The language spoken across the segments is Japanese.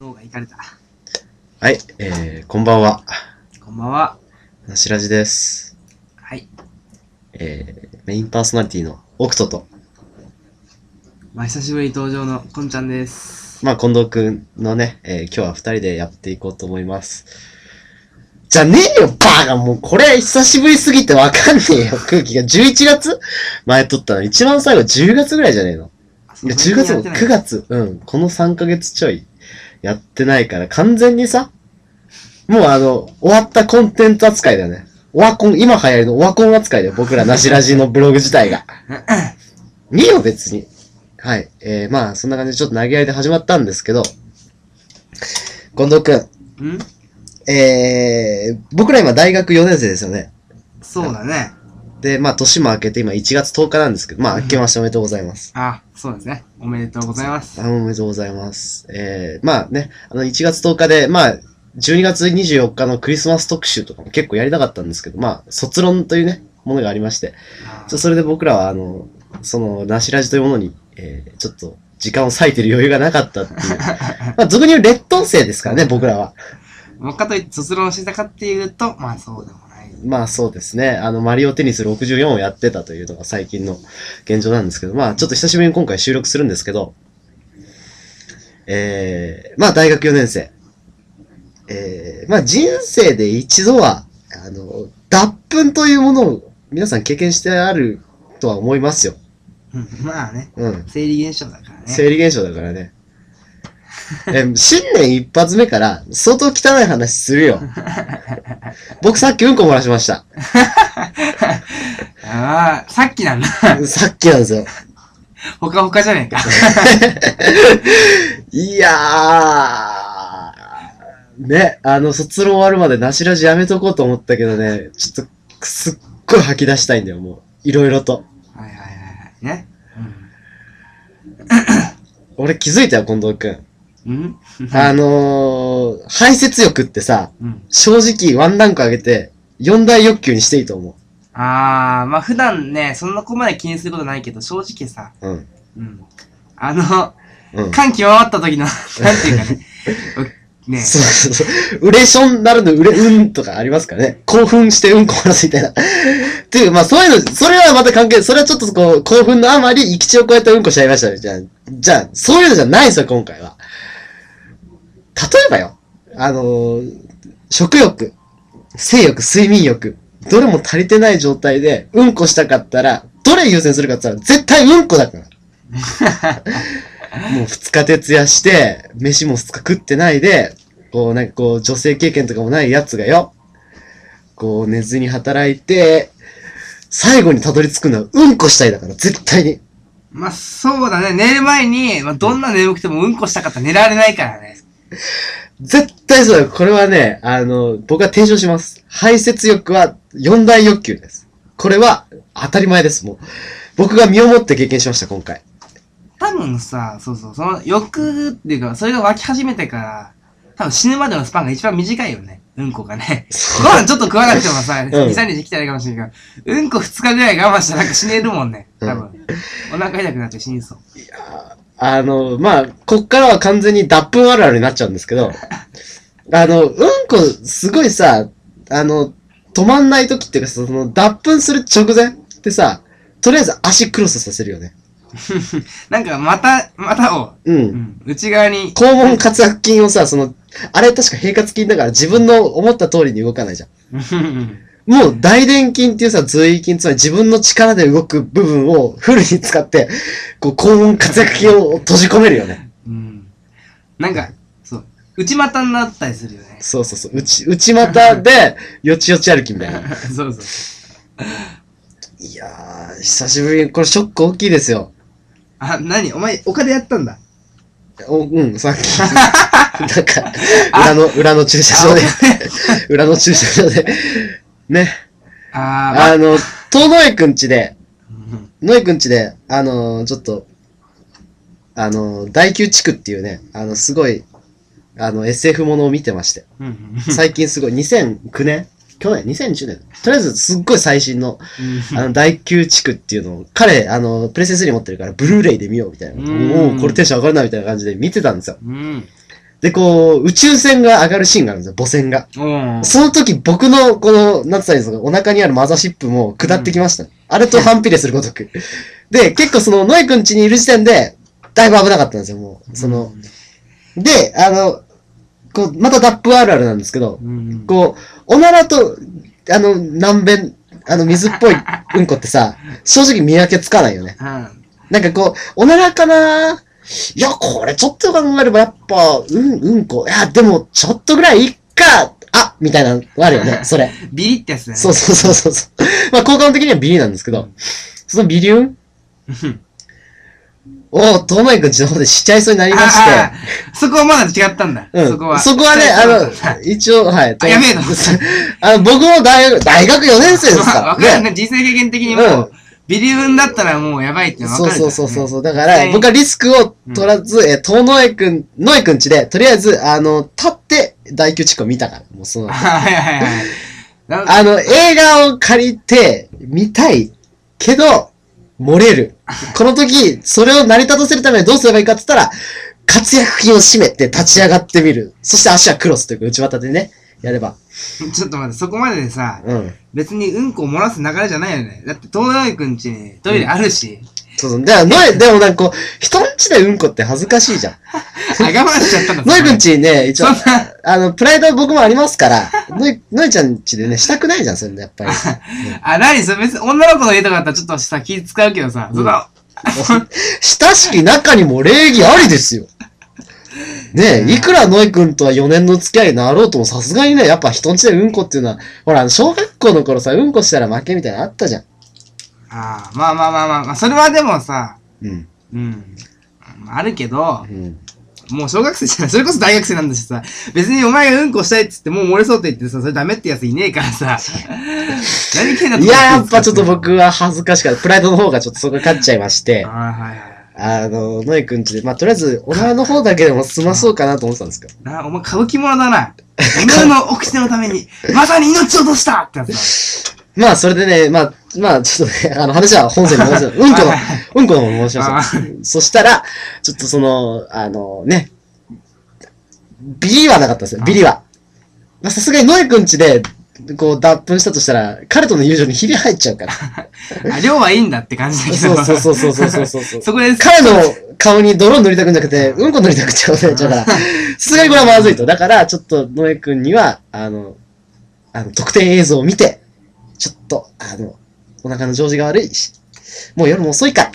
脳がいかれた。はい、えー、こんばんは。こんばんは。なしらじです。はい。えー、メインパーソナリティのオクトと、まあ、久しぶりに登場のこんちゃんです。まあ、近藤くんのね、えー、今日は二人でやっていこうと思います。じゃねえよ、バーがもうこれ久しぶりすぎてわかんねえよ、空気が。11月？前撮ったの。一番最後10月ぐらいじゃねえの。いや、10月も9月。うん。この3ヶ月ちょいやってないから、完全にさ、もうあの、終わったコンテンツ扱いだよね。オワコン、今流行りのオワコン扱いだよ。僕らなしラジのブログ自体が。いいよ、別に。はい。えー、まあ、そんな感じでちょっと投げ合いで始まったんですけど、近藤くん、ん？えー、僕ら今大学4年生ですよね。そうだね。で、まあ、年も明けて今1月10日なんですけど、まあ、明けましておめでとうございます。あ、そうですね。おめでとうございます。あおめでとうございます。えー、まあね、あの、1月10日で、まあ、12月24日のクリスマス特集とかも結構やりたかったんですけど、まあ、卒論というね、ものがありまして、あちょそれで僕らは、あの、その、なしラジというものに、えー、ちょっと、時間を割いてる余裕がなかったっていう。まあ、俗に言う劣等生ですからね、僕らは。もうかといって卒論してたかっていうと、まあそうでも。まあそうですね。あの、マリオテニス64をやってたというのが最近の現状なんですけど、まあちょっと久しぶりに今回収録するんですけど、えー、まあ大学4年生。えー、まあ人生で一度は、あの、脱粉というものを皆さん経験してあるとは思いますよ。うんまあね。うん。生理現象だからね。生理現象だからね。え、新年一発目から相当汚い話するよ。僕さっきうんこ漏らしました。ああ、さっきなんだ。さっきなんですよ。ほかほかじゃねえか。いやー、ね、あの、卒論終わるまでなしラジやめとこうと思ったけどね、ちょっと、すっごい吐き出したいんだよ、もう。いろいろと。はいはいはいはい。ね。俺気づいたよ、近藤くん。うん。うんあのー、排泄欲ってさ、うん。正直ワンランク上げて、四大欲求にしていいと思ああ、まあ普段ね、そんなこまで気にすることないけど、正直さ、う。うん。うん。あの、うん。感極まった時の、なんていうかね。ねそうそうそう。ウレションなるのウレ、うんとかありますからね。興奮してうんこ漏らすみたいな。っていう、まあそういうの、それはまた関係、それはちょっとこう、興奮のあまり、生き地を超えたうんこしちゃいましたね。じゃあ、じゃあ、そういうのじゃないんですよ、今回は。例えばよ、あのー食欲、性欲、睡眠欲、どれも足りてない状態で、うんこしたかったら、どれ優先するかって言ったら、絶対うんこだから。もう二日徹夜して、飯も二日食ってないで、こうなんかこう女性経験とかもないやつがよ、こう寝ずに働いて、最後にたどり着くのはうんこしたいだから、絶対に。まあ、そうだね。寝る前に、まあ、どんな眠くてもうんこしたかったら寝られないからね。絶対そう。これはね、あの、僕は提唱します。排泄欲は四大欲求です。これは当たり前です、もう。僕が身をもって経験しました、今回。多分さ、そうそう、その欲っていうか、それが湧き始めてから、多分死ぬまでのスパンが一番短いよね。うんこがね。ご飯ちょっと食わなくてもさ、2、3日生きたらいいかもしれないけど、うんこ2日ぐらい我慢したらなんか死ねるもんね。多分。お腹痛くなっちゃう死にそう。あの、まあ、こっからは完全に脱粉あるあるになっちゃうんですけど、あの、うんこ、すごいさ、あの、止まんない時っていうか、その、脱粉する直前ってさ、とりあえず足クロスさせるよね。なんか、また、またを、う。うんん、内側に、肛門括約筋をさ、その、あれ確か平滑筋だから自分の思った通りに動かないじゃん。もう大臀筋っていうさ、髄筋、つまり自分の力で動く部分をフルに使って、こう、肛門括約筋を閉じ込めるよね。うん。なんか、そう、内股になったりするよね。そうそうそう。内、内股で、よちよち歩きみたいな。そうそう。いやー、久しぶりに、これショック大きいですよ。あ、何？お前、丘でやったんだ？おうん、さっき。なんか、裏の、裏の駐車場で、裏の駐車場で、ね。ああの、遠野江くんちで、うん野江くんちで、あのーちょっと、あのー大宮地区っていうね、あの、すごい、あの、SF ものを見てまして。うん最近すごい、2009年？去年 ?2010 年？とりあえずすっごい最新の、あの、大宮地区っていうのを、彼、あの、プレステ3持ってるから、ブルーレイで見ようみたいな。うんおおこれテンション上がるなみたいな感じで見てたんですよ。うん。で、こう、宇宙船が上がるシーンがあるんですよ、母船が。おーその時、僕の、この、なんつったらいいんですか、お腹にあるマザーシップも下ってきました。あれと反比例するごとく。で、結構その、ノイ君家にいる時点で、だいぶ危なかったんですよ、もう。その、で、あの、こう、またダップあるあるなんですけど、うん、こう、おならと、あの、軟便、あの、水っぽいうんこってさ、正直見分けつかないよね。うん。なんかこう、おならかないや、これちょっと考えればやっぱ、うん、うんこ。いや、でも、ちょっとぐらいいっか、あみたいなのあるよね、それ。ビリってやつだね。そうそうそうそうそう。まあ、効果音的にはビリなんですけど、そのビリュン？うんを、トーマイ君ちの方でしちゃいそうになりまして、そこはまだ違ったんだ。うん。そこは。そこはね、あの、一応、はい。あやべえと あの、僕も大学、大学4年生ですか わら。ね。かるね。人生経験的にもうんう、ビリウンだったらもうやばいってわかそうるからね。そうそうそうそう。だから、うん僕はリスクを取らず、えー、遠野江くん、野江くんちで、とりあえず、あの、立って、大宮地区を見たから。もうその、はいはいはい。な あの、映画を借りて、見たい。けど、漏れる。この時、それを成り立たせるためにどうすればいいかって言ったら、活躍筋を締めて立ち上がってみる。そして足はクロスというか内股でね、やれば。ちょっと待って、そこまででさ、うん。別にうんこを漏らす流れじゃないよね。だって、東大くんちにトイレあるし、そうそう。でも、ノエ、でもなんかこう、人んちでうんこって恥ずかしいじゃん。あ、我慢しちゃったんだ。ノエくんちね、一応あの、プライドは僕もありますから、ノエ、ノエちゃんちでね、したくないじゃん、それね、やっぱり。あ、なにそれ別に女の子の家とかだったらちょっとさ、気使うけどさ、その、親しき中にも礼儀ありですよ。ねえ、いくらノイ君とは4年の付き合いになろうともさすがにね、やっぱ人んちでうんこっていうのは、ほら、小学校の頃さ、うんこしたら負けみたいなのあったじゃん。ああ、まあまあまあまあ、まあ、それはでもさ、うん。うん。あるけどう、ん。もう小学生じゃない、それこそ大学生なんだしさ、別にお前がうんこしたいっつってもう漏れそうって言ってさ、それダメってやついねえからさ、何けんないや、やっぱちょっと僕は恥ずかしかった。プライドの方がちょっとそこが勝っちゃいましてあ、あ、はいはい。あの、ノイ君ちで、まあ、とりあえず、おならの方だけでも済まそうかなと思ってたんですけど。な、お前歌舞伎者だな。お前の掟のために、まさに命を落としたってやつだ。まあ、それでね、まあ、まあ、ちょっとね、あの、話は本線に戻す。うんこのはい、うんこの方しまあした。そしたら、ちょっとその、あの、ね、ビリはなかったんですよ、ビリは。まあ、さすがにノエくんちで、こう、脱粉したとしたら、彼との友情にひび入っちゃうから。あ、量はいいんだって感じだけど。そうそうそうそうそうそうそ。こで彼の顔に泥塗りたくなくて、うんこ塗りたくちゃうね。だから、さすがにこれはまずいと。だから、ちょっと、ノエ君には、あの、あの、特典映像を見て、ちょっと、あの、お腹の調子が悪いし、もう夜も遅いから、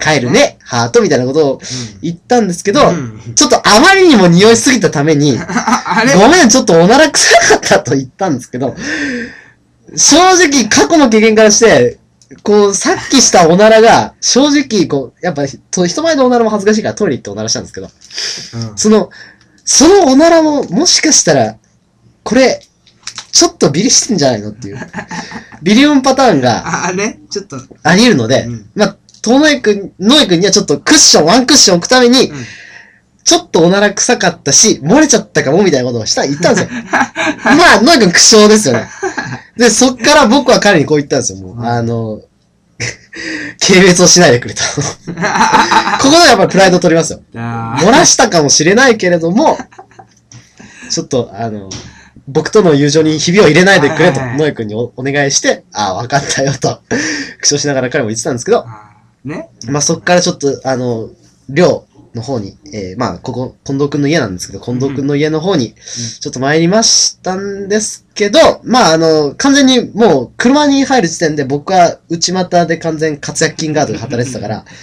帰るね、ハートみたいなことを言ったんですけど、うん。ちょっとあまりにも匂いすぎたために、ごめん、ちょっとおなら臭かったと言ったんですけど、正直過去の経験からして、こう、さっきしたおならが、正直、こう、やっぱ、と人前のおならも恥ずかしいからトイレ行っておならしたんですけど、うん。その、そのおならも、もしかしたら、これ、ちょっとビリしてんじゃないのっていう。ビリオンパターンがあ、あれ？ちょっと、あり得るので、うん。まあ、とのえくん、のえくんにはちょっとクッション、ワンクッション置くために、うんちょっとおなら臭かったし、漏れちゃったかもみたいなことをした、言ったんですよ。まあ、のえくん苦笑ですよね。で、そっから僕は彼にこう言ったんですよ、もう。うんあの、軽蔑をしないでくれと。ここでやっぱりプライドを取りますよ。あ漏らしたかもしれないけれども、ちょっと、あの、僕との友情にひびを入れないでくれと、ノエ君におお願いして、ああ、わかったよと、苦笑しながら彼も言ってたんですけど、あねまあそっからちょっと、あの、寮の方に、えー、まあここ、近藤くんの家なんですけど、近藤くんの家の方に、ちょっと参りましたんですけど、まああの、完全にもう車に入る時点で僕は内股で完全活躍金ガードで働いてたから、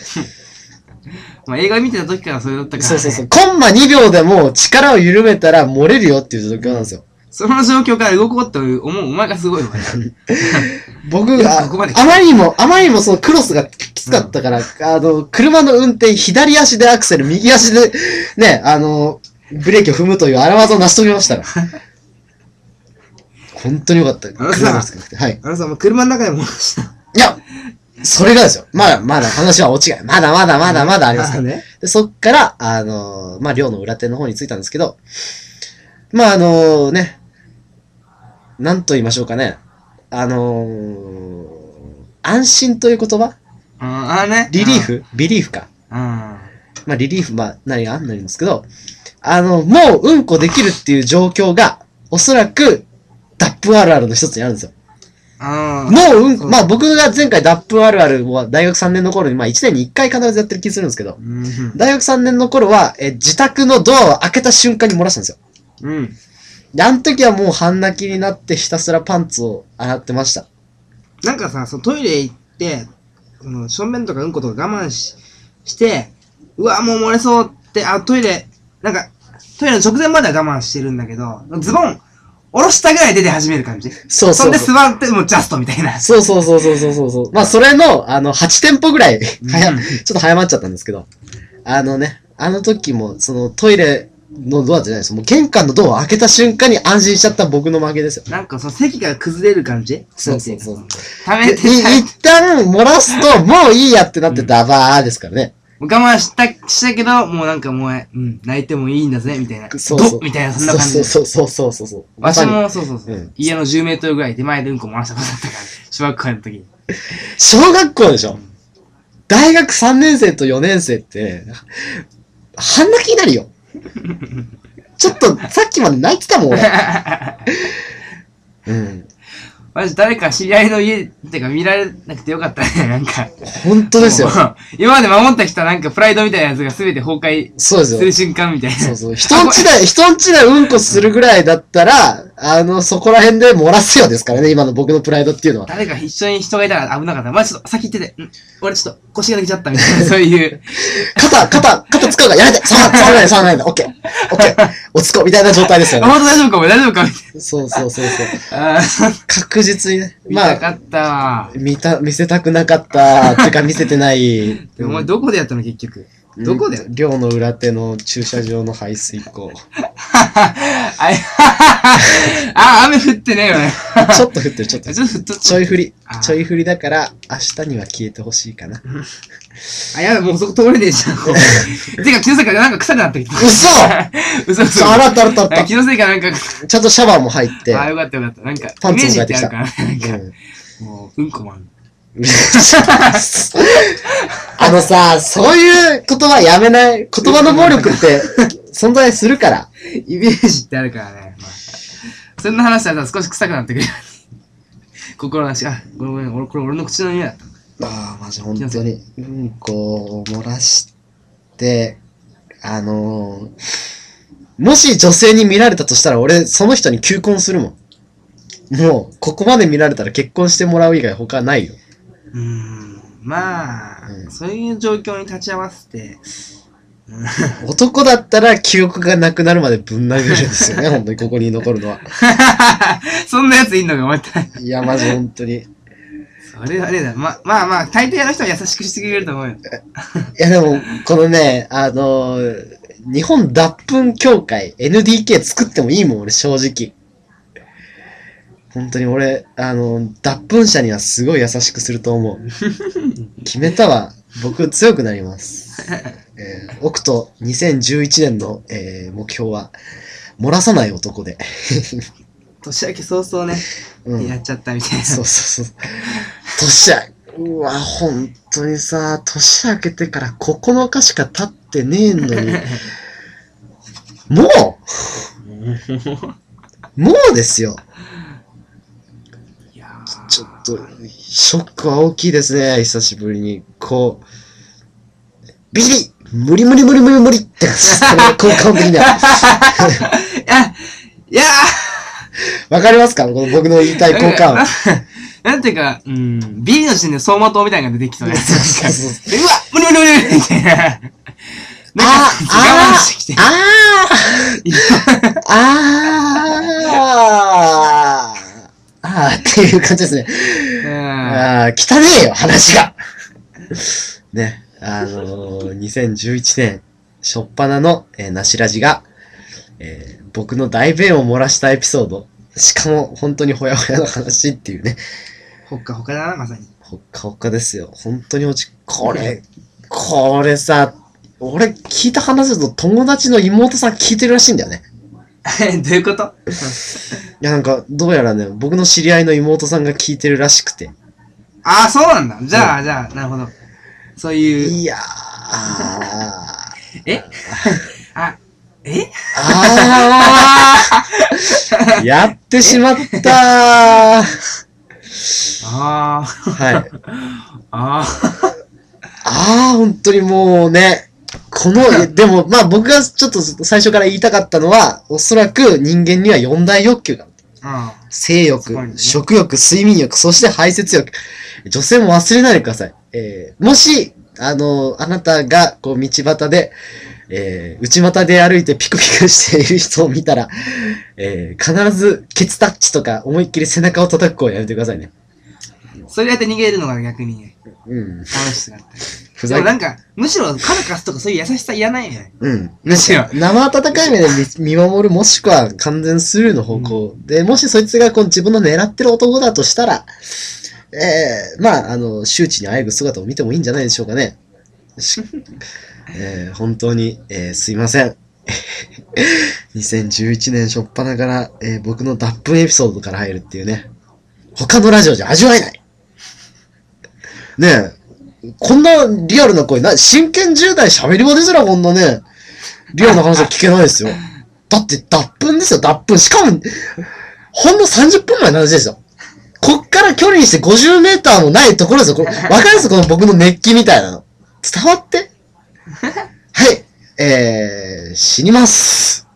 まあ、映画見てた時からそれだったから、ね。そうそうそう。コンマ2秒でも力を緩めたら漏れるよっていう状況なんですよ。その状況から動こうって思う、お前がすごいわね。僕があまりにも、あまりにもそのクロスがきつかったから、あの、車の運転、左足でアクセル、右足で、ね、あの、ブレーキを踏むという荒技を成し遂げましたから。本当によかった。あのさ。はい。あのさ、もう車の中でもした。いや、それがですよ。まだ、まだ話は落ちが、まだまだまだまだありますから。ね。で、そっから、あのまあ、寮の裏手の方に着いたんですけど、まあ、あのね、なんと言いましょうかね。あのー安心という言葉？うん、あれね。リリーフ？ビリーフか。うん。まあ、リリーフ、まあ、何があんのんですけど、あの、もううんこできるっていう状況が、おそらく、ダップあるあるの一つにあるんですよ。もううんまあ僕が前回ダップあるあるは大学3年の頃に、まあ1年に1回必ずやってる気するんですけど、うん。大学3年の頃は、え、自宅のドアを開けた瞬間に漏らしたんですよ。うん。で、あの時はもう半泣きになってひたすらパンツを洗ってました。なんかさ、そのトイレ行って、その、正面とかうんことか我慢し、して、うわ、もう漏れそうって、あ、トイレ、なんか、トイレの直前までは我慢してるんだけど、ズボン、下ろしたぐらい出て始める感じ。そうそうそんで座って、もうジャストみたいな。そうそうそうそうそうそうそう。まあ、それの、あの、8店舗ぐらい、早、うんちょっと早まっちゃったんですけど、あのね、あの時も、そのトイレのドアじゃないです。もう玄関のドアを開けた瞬間に安心しちゃった僕の負けですよ。なんかその席が崩れる感じ？そうそうそうためでて、い一旦漏らすと、もういいやってなってダバーですからね。我慢した、したけど、もうなんかもう、うん、泣いてもいいんだぜ、みたいな。そうそうみたいな、そんな感じで。そうそうそうそうそうそう。わしも、そうそうそう、うん家の10メートルぐらい手前でうんこ漏らしたことだったから、小学校の時に。小学校でしょ？大学3年生と4年生って、半泣きになるよ。ちょっと、さっきまで泣いてたもん、俺。うん。マジ誰か知り合いの家ってか見られなくてよかったね、なんか。本当ですよ今まで守ってきたなんかプライドみたいなやつが全て崩壊する。瞬間みたいな。そうそう。人んちで、人んちでうんこするぐらいだったら、あの、そこら辺で漏らすよですからね、今の僕のプライドっていうのは。誰か一緒に人がいたら危なかった。まあちょっと先行ってて、うん、俺ちょっと腰が抜けちゃったみたいな、そういう。肩、肩、肩使うからやめて触らないで触らないでオッケーオッケー 落ち着こうみたいな状態ですよあ、ね。本当大丈夫かも大丈夫かみたいそうそうそうそう。確実にね。見まあ、たかったわ。見た、見せたくなかった。てか見せてない。お前どこでやったの結局？どこでうん寮の裏手の駐車場の排水溝。あ、あ、雨降ってねえよね。ちょっと降ってる、ちょっと。ちょっと、ちょっと、ちょい降りあ。ちょい降りだから、明日には消えてほしいかな。あ、やばい、もうそこ通れねえじゃん。てか、気のせいかなんか臭くなってきた。嘘嘘嘘。あらったあらった気のせいかなんか、た。ちゃんとシャワーも入って。あ、よかったよかった。なんか、パンツもイメージってきたもう、うんこマン。あのさ、そういう言葉やめない。言葉の暴力って存在するから。イメージってあるからね。まあ、そんな話したら少し臭くなってくる。心なし、あ、ごめんごめん、俺、これ俺の口の匂いだった。ああ、マジ本当に。うんこを漏らして、あのーもし女性に見られたとしたら俺、その人に求婚するもん。もう、ここまで見られたら結婚してもらう以外他ないよ。うーん、まあ、うんそういう状況に立ち会わせて、男だったら記憶がなくなるまでぶん殴るんですよね、本当にここに残るのは。そんなやついんのか、また。いや、マジ本当に。いそれはあれだ。ま、まあまあ、大抵の人は優しくしてくれると思うよ。や、でも、このね、あのー日本脱粉協会 NDK 作ってもいいもん、俺正直。本当に俺、あの、脱粉者にはすごい優しくすると思う。決めたわ。僕強くなります。えー、オクト2011年の、えー目標は、漏らさない男で。年明け早々ね、うん。やっちゃったみたいな。そうそうそう。年明うわ、本当にさ、年明けてから9日しか経ってねえのに、もうもうですよ。ちょっと、ショックは大きいですね、久しぶりに。こう、ビリ無理無理無理無理無理って感じですかね、効果音的には。いや、いやわかりますか？この僕の言いたい効果音。な なんていうか、うん、ビリの時点で走馬灯みたいなのが出てきそうなやつ。そうわ無理無理無理みたいな。なんかあ我慢してきて。ああああああっていう感じですね。うんああ、汚ねえよ、話が。ね、あのー、2011年、しょっぱなの、えー、なしラジが、えー僕の大便を漏らしたエピソード、しかも本当にほやほやの話っていうね、ほっかほかだな、まさに。ほっかほっかですよ。本当に落ち、これ、これさ、俺聞いた話だと友達の妹さん聞いてるらしいんだよね。どういうこと？いや、なんか、どうやらね、僕の知り合いの妹さんが聞いてるらしくて。ああ、そうなんだ。じゃあ、じゃあ、なるほど。そういう、いやー、え？あ、え？あー。やってしまったー。ああ、はい。ああ、ああ、本当にもうね、この、えでも、まあ僕がちょっと最初から言いたかったのは、おそらく人間には四大欲求がある。うん。性欲ね、食欲、睡眠欲、そして排泄欲。女性も忘れないでください。えー、もし、あの、あなたが、こう、道端で、えー、内股で歩いてピクピクしている人を見たら、えー、必ず、ケツタッチとか思いっきり背中を叩く子をやめてくださいね。それやって逃げるのが逆にね、うん。楽しさがあったり。ふざけでもなんか、むしろカラカスとかそういう優しさいらないよね。うん。むしろ。生温かい目で見見守るもしくは完全スルーの方向、で、もしそいつがこう自分の狙ってる男だとしたら、えー、まあ、あの、周知にあえぐ姿を見てもいいんじゃないでしょうかね。し えー、本当に、えー、すいません。2011年初っ端から、えー僕の脱粉エピソードから入るっていうね。他のラジオじゃ味わえない。ねえ、こんなリアルな声、な、真剣10代喋り場ですらこんなね、リアルな話は聞けないですよ。だって脱粉ですよ、脱粉。しかも、ほんの30分前の話ですよ。こっから距離にして50メーターもないところですよ。これわかります？この僕の熱気みたいなの。伝わって？はい。えー、死にます。